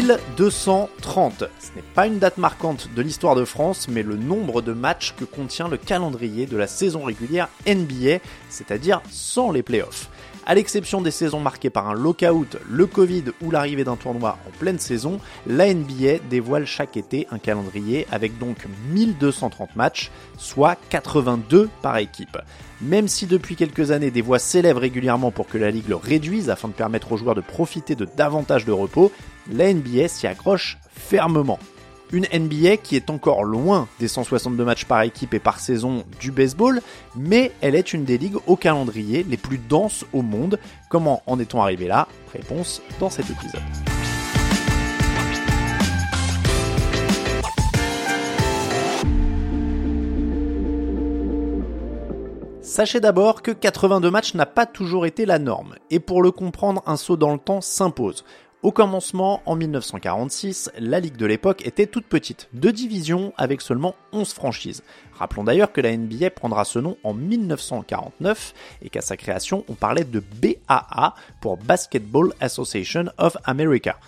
1230. Ce n'est pas une date marquante de l'histoire de France, mais le nombre de matchs que contient le calendrier de la saison régulière NBA, c'est-à-dire sans les playoffs. À l'exception des saisons marquées par un lockout, le Covid ou l'arrivée d'un tournoi en pleine saison, la NBA dévoile chaque été un calendrier avec donc 1230 matchs, soit 82 par équipe. Même si depuis quelques années des voix s'élèvent régulièrement pour que la ligue le réduise afin de permettre aux joueurs de profiter de davantage de repos, la NBA s'y accroche fermement. Une NBA qui est encore loin des 162 matchs par équipe et par saison du baseball, mais elle est une des ligues au calendrier les plus denses au monde. Comment en est-on arrivé là? Réponse dans cet épisode. Sachez d'abord que 82 matchs n'a pas toujours été la norme, et pour le comprendre, un saut dans le temps s'impose. Au commencement, en 1946, la ligue de l'époque était toute petite, deux divisions avec seulement 11 franchises. Rappelons d'ailleurs que la NBA prendra ce nom en 1949 et qu'à sa création, on parlait de BAA pour Basketball Association of America.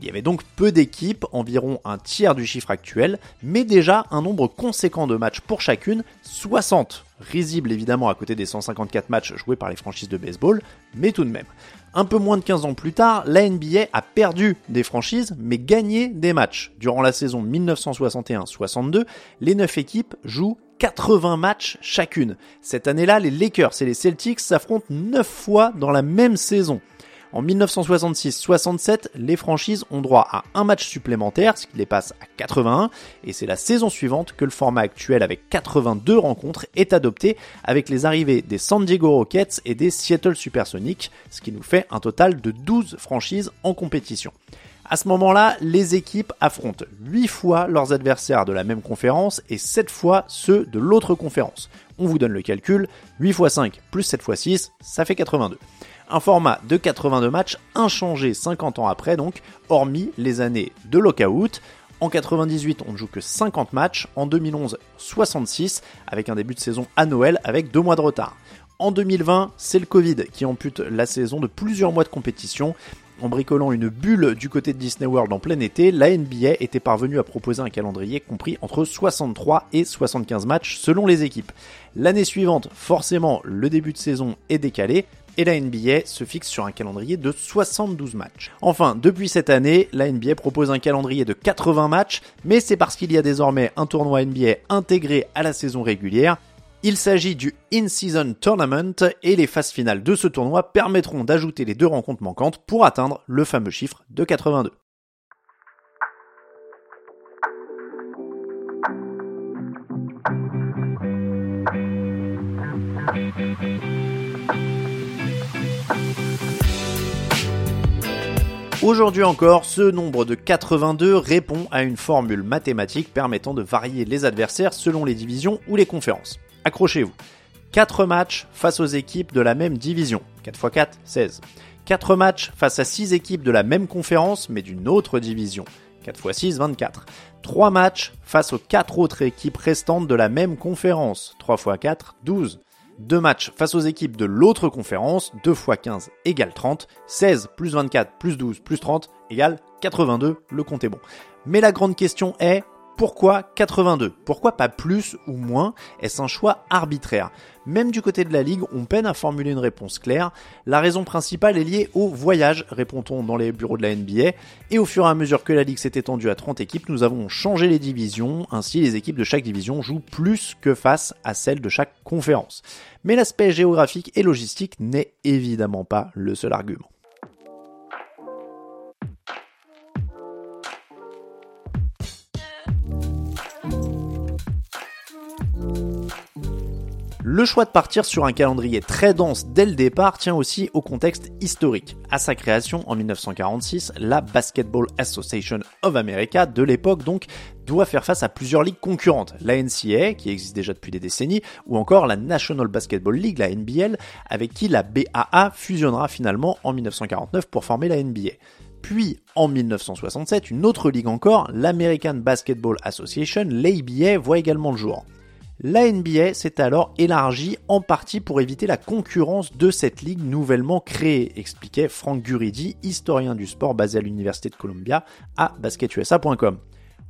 Il y avait donc peu d'équipes, environ un tiers du chiffre actuel, mais déjà un nombre conséquent de matchs pour chacune, 60 risible évidemment à côté des 154 matchs joués par les franchises de baseball, mais tout de même. Un peu moins de 15 ans plus tard, la NBA a perdu des franchises, mais gagné des matchs. Durant la saison 1961-62, les 9 équipes jouent 80 matchs chacune. Cette année-là, les Lakers et les Celtics s'affrontent 9 fois dans la même saison. En 1966-67, les franchises ont droit à un match supplémentaire, ce qui les passe à 81, et c'est la saison suivante que le format actuel avec 82 rencontres est adopté avec les arrivées des San Diego Rockets et des Seattle Supersonics, ce qui nous fait un total de 12 franchises en compétition. À ce moment-là, les équipes affrontent 8 fois leurs adversaires de la même conférence et 7 fois ceux de l'autre conférence. On vous donne le calcul, 8 x 5 plus 7 x 6, ça fait 82. Un format de 82 matchs inchangé 50 ans après donc, hormis les années de lockout. En 98, on ne joue que 50 matchs. En 2011, 66, avec un début de saison à Noël avec deux mois de retard. En 2020, c'est le Covid qui ampute la saison de plusieurs mois de compétition. En bricolant une bulle du côté de Disney World en plein été, la NBA était parvenue à proposer un calendrier compris entre 63 et 75 matchs selon les équipes. L'année suivante, forcément, le début de saison est décalé, et la NBA se fixe sur un calendrier de 72 matchs. Enfin, depuis cette année, la NBA propose un calendrier de 80 matchs, mais c'est parce qu'il y a désormais un tournoi NBA intégré à la saison régulière. Il s'agit du In-Season Tournament et les phases finales de ce tournoi permettront d'ajouter les deux rencontres manquantes pour atteindre le fameux chiffre de 82. Aujourd'hui encore, ce nombre de 82 répond à une formule mathématique permettant de varier les adversaires selon les divisions ou les conférences. Accrochez-vous. 4 matchs face aux équipes de la même division. 4 x 4, 16. 4 matchs face à 6 équipes de la même conférence mais d'une autre division. 4 x 6, 24. 3 matchs face aux 4 autres équipes restantes de la même conférence. 3 x 4, 12. Deux matchs face aux équipes de l'autre conférence, 2 x 15 égale 30, 16 plus 24 plus 12 plus 30 égale 82, le compte est bon. Mais la grande question est, pourquoi 82 Pourquoi pas plus ou moins? Est-ce un choix arbitraire? Même du côté de la Ligue, on peine à formuler une réponse claire. La raison principale est liée au voyage, répond-on dans les bureaux de la NBA. Et au fur et à mesure que la Ligue s'est étendue à 30 équipes, nous avons changé les divisions. Ainsi, les équipes de chaque division jouent plus que face à celles de chaque conférence. Mais l'aspect géographique et logistique n'est évidemment pas le seul argument. Le choix de partir sur un calendrier très dense dès le départ tient aussi au contexte historique. À sa création en 1946, la Basketball Association of America de l'époque donc doit faire face à plusieurs ligues concurrentes, la NCAA qui existe déjà depuis des décennies, ou encore la National Basketball League, la NBL, avec qui la BAA fusionnera finalement en 1949 pour former la NBA. Puis, en 1967, une autre ligue encore, l'American Basketball Association, l'ABA, voit également le jour. La NBA s'est alors élargie en partie pour éviter la concurrence de cette ligue nouvellement créée, expliquait Frank Guridi, historien du sport basé à l'Université de Columbia, à basketusa.com.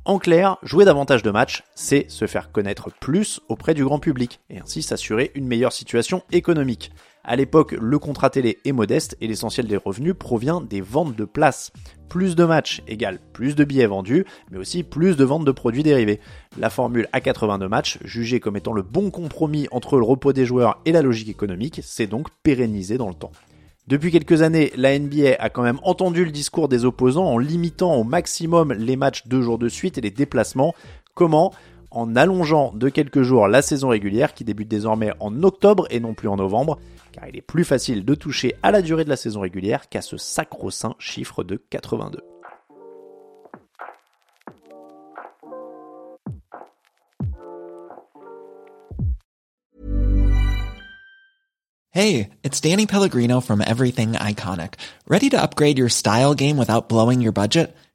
En clair, jouer davantage de matchs, c'est se faire connaître plus auprès du grand public, et ainsi s'assurer une meilleure situation économique. À l'époque, le contrat télé est modeste et l'essentiel des revenus provient des ventes de places. Plus de matchs égale plus de billets vendus, mais aussi plus de ventes de produits dérivés. La formule à 82 matchs, jugée comme étant le bon compromis entre le repos des joueurs et la logique économique, s'est donc pérennisée dans le temps. Depuis quelques années, la NBA a quand même entendu le discours des opposants en limitant au maximum les matchs deux jours de suite et les déplacements. Comment? En allongeant de quelques jours la saison régulière qui débute désormais en octobre et non plus en novembre, car il est plus facile de toucher à la durée de la saison régulière qu'à ce sacro-saint chiffre de 82. Hey, it's Danny Pellegrino from Everything Iconic. Ready to upgrade your style game without blowing your budget?